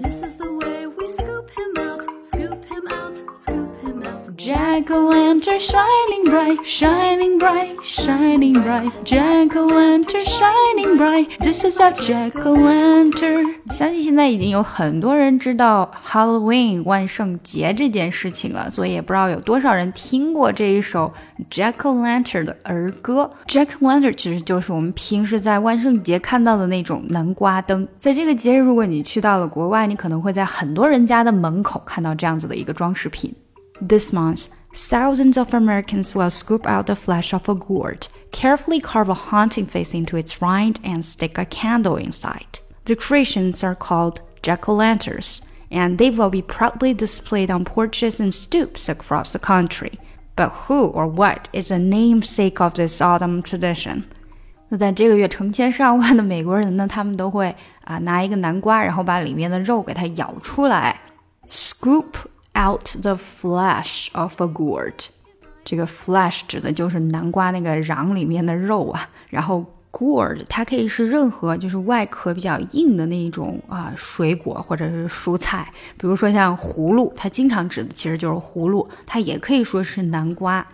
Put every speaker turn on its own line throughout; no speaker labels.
This is
Jack o' lantern shining bright, shining bright, shining bright. Jack o' lantern shining bright. This is our Jack o' lantern. 相信现在已经有很多人知道 Halloween 万圣节这件事情了，所以也不知道有多少人听过这一首 Jack o' lantern 的儿歌。Jack o' lantern 其实就是我们平时在万圣节看到的那种南瓜灯。在这个节日，如果你去到了国外，你可能会在很多人家的门口看到这样子的一个装饰品。This month, thousands of Americans will scoop out the flesh of a gourd, carefully carve a haunting face into its rind, and stick a candle inside. The creations are called jack o' lanterns, and they will be proudly displayed on porches and stoops across the country. But who or what is the namesake of this autumn tradition? 那在这个月，成千上万的美国人呢，他们都会啊拿一个南瓜，然后把里面的肉给它舀出来，scoop out the flesh of a gourd。这个 flesh 指的就是南瓜那个瓤里面的肉啊，然后 gourd 它可以是任何就是外壳比较硬的那一种啊水果或者是蔬菜，比如说像葫芦，它经常指的其实就是葫芦，它也可以说是南瓜。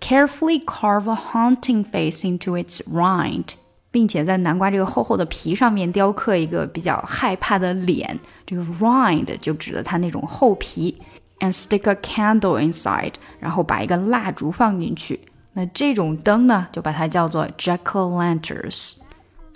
Carefully carve a haunting face into its rind，并且在南瓜这个厚厚的皮上面雕刻一个比较害怕的脸。这个 rind 就指的它那种厚皮。And stick a candle inside，然后把一个蜡烛放进去。那这种灯呢，就把它叫做 jack o' lanterns。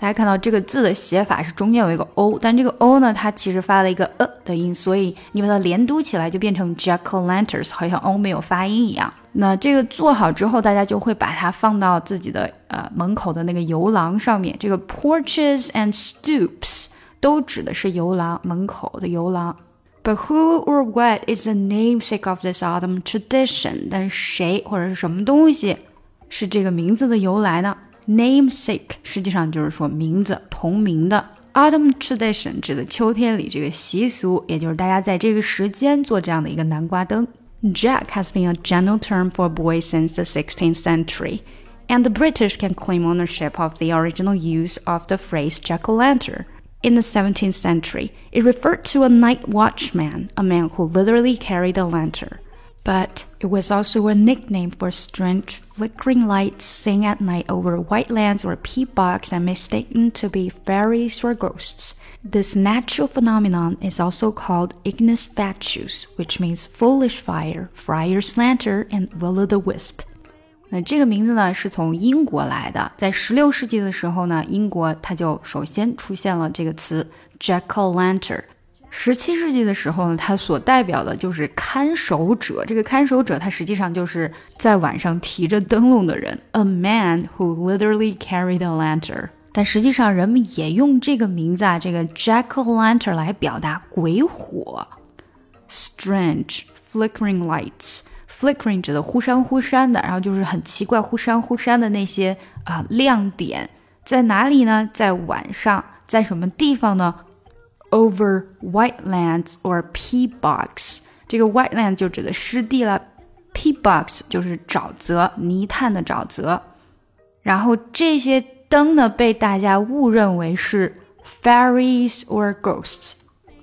大家看到这个字的写法是中间有一个 o，但这个 o 呢，它其实发了一个呃的音，所以你把它连读起来就变成 jack o' lanterns，好像 o 没有发音一样。那这个做好之后，大家就会把它放到自己的呃门口的那个游廊上面。这个 porches and stoops 都指的是游廊门口的游廊。But who or what is the namesake of this autumn tradition？但谁或者是什么东西是这个名字的由来呢 ？Namesake 实际上就是说名字同名的。Autumn tradition 指的秋天里这个习俗，也就是大家在这个时间做这样的一个南瓜灯。Jack has been a general term for boys since the 16th century, and the British can claim ownership of the original use of the phrase jack o' lantern. In the 17th century, it referred to a night watchman, a man who literally carried a lantern. But it was also a nickname for strange flickering lights seen at night over white lands or peat bogs and mistaken to be fairies or ghosts. This natural phenomenon is also called ignis fatuus, which means foolish fire, friar's lantern, and will o' the wisp. 那这个名字呢，是从英国来的。在十六世纪的时候呢，英国它就首先出现了这个词 jack o' lantern。 十七世纪的时候呢，它所代表的就是看守者。这个看守者，他实际上就是在晚上提着灯笼的人，a man who literally carried a lantern。但实际上，人们也用这个名字啊，这个 jack o' lantern 来表达鬼火，strange flickering lights。flickering 指的忽闪忽闪的，然后就是很奇怪忽闪忽闪的那些啊亮点在哪里呢？在晚上，在什么地方呢？Over white lands or peat bogs，这个 white land 就指的湿地了，peat bogs 就是沼泽，泥炭的沼泽。然后这些灯呢，被大家误认为是 fairies or ghosts。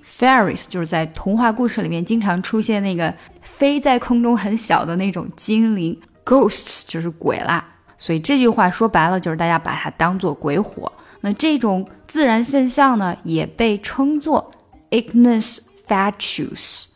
Fairies 就是在童话故事里面经常出现那个飞在空中很小的那种精灵，Ghosts 就是鬼啦。所以这句话说白了就是大家把它当做鬼火。那这种自然现象呢，也被称作 ignis fatuus，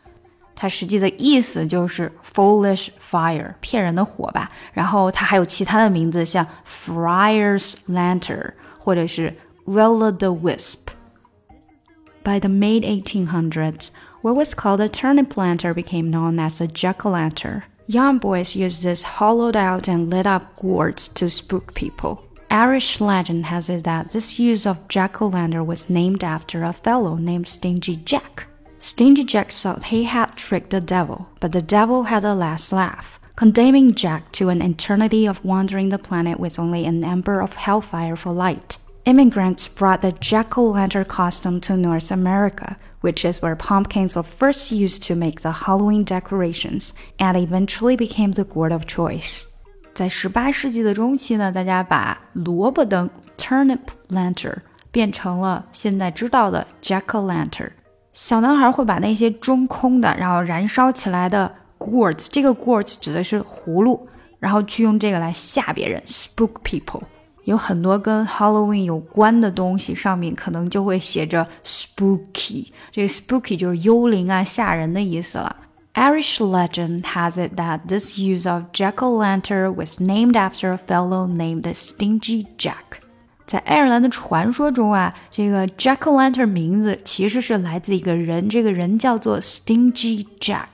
它实际的意思就是 foolish fire，骗人的火吧。然后它还有其他的名字，像 friar's lantern 或者是 will o' the wisp。By the mid 1800s, what was called a turnip lantern became known as a jack o' lantern. Young boys used this hollowed out and lit up gourds to spook people. Irish legend has it that this use of jack o' lantern was named after a fellow named Stingy Jack. Stingy Jack thought he had tricked the devil, but the devil had a last laugh, condemning Jack to an eternity of wandering the planet with only an ember of hellfire for light immigrants brought the jack o' lantern costume to North America, which is where pumpkins were first used to make the Halloween decorations, and eventually became the gourd of choice. 在十八世纪的中期呢，大家把萝卜灯 （turnip lantern） 变成了现在知道的 jack o' lantern。小男孩会把那些中空的，然后燃烧起来的 gourds，这个 gourds 指的是葫芦，然后去用这个来吓别人，spook people。有很多跟 Halloween 有关的东西，上面可能就会写着 spooky。这个 spooky 就是幽灵啊、吓人的意思了。Irish legend has it that this use of jack-o'-lantern was named after a fellow named Stingy Jack。在爱尔兰的传说中啊，这个 Jack o' Lantern 名字其实是来自一个人，这个人叫做 Stingy Jack。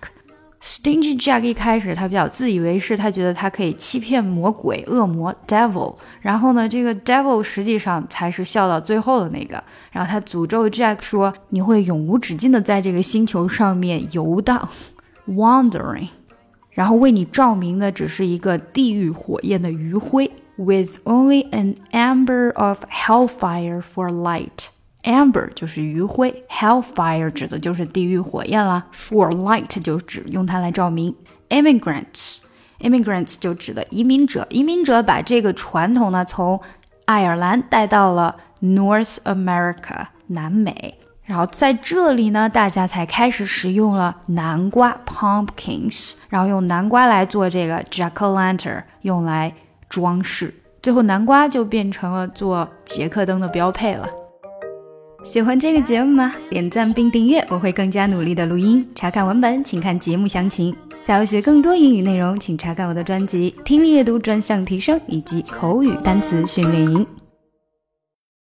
Stingy Jack 一开始他比较自以为是，他觉得他可以欺骗魔鬼、恶魔 Devil。然后呢，这个 Devil 实际上才是笑到最后的那个。然后他诅咒 Jack 说：“你会永无止境的在这个星球上面游荡，wandering。然后为你照明的只是一个地狱火焰的余晖。” with only an amber of hellfire for light. Amber 就是余晖，hellfire 指的就是地狱火焰啦。For light 就指用它来照明。Immigrants immigrants 就指的移民者，移民者把这个传统呢从爱尔兰带到了 North America 南美，然后在这里呢，大家才开始使用了南瓜 pumpkins，然后用南瓜来做这个 jack o' lantern，用来。装饰，最后南瓜就变成了做杰克灯的标配了。喜欢这个节目吗？点赞并订阅，我会更加努力的录音。查看文本，请看节目详情。想要学更多英语内容，请查看我的专辑《听力阅读专项提升》以及口语单词训练营。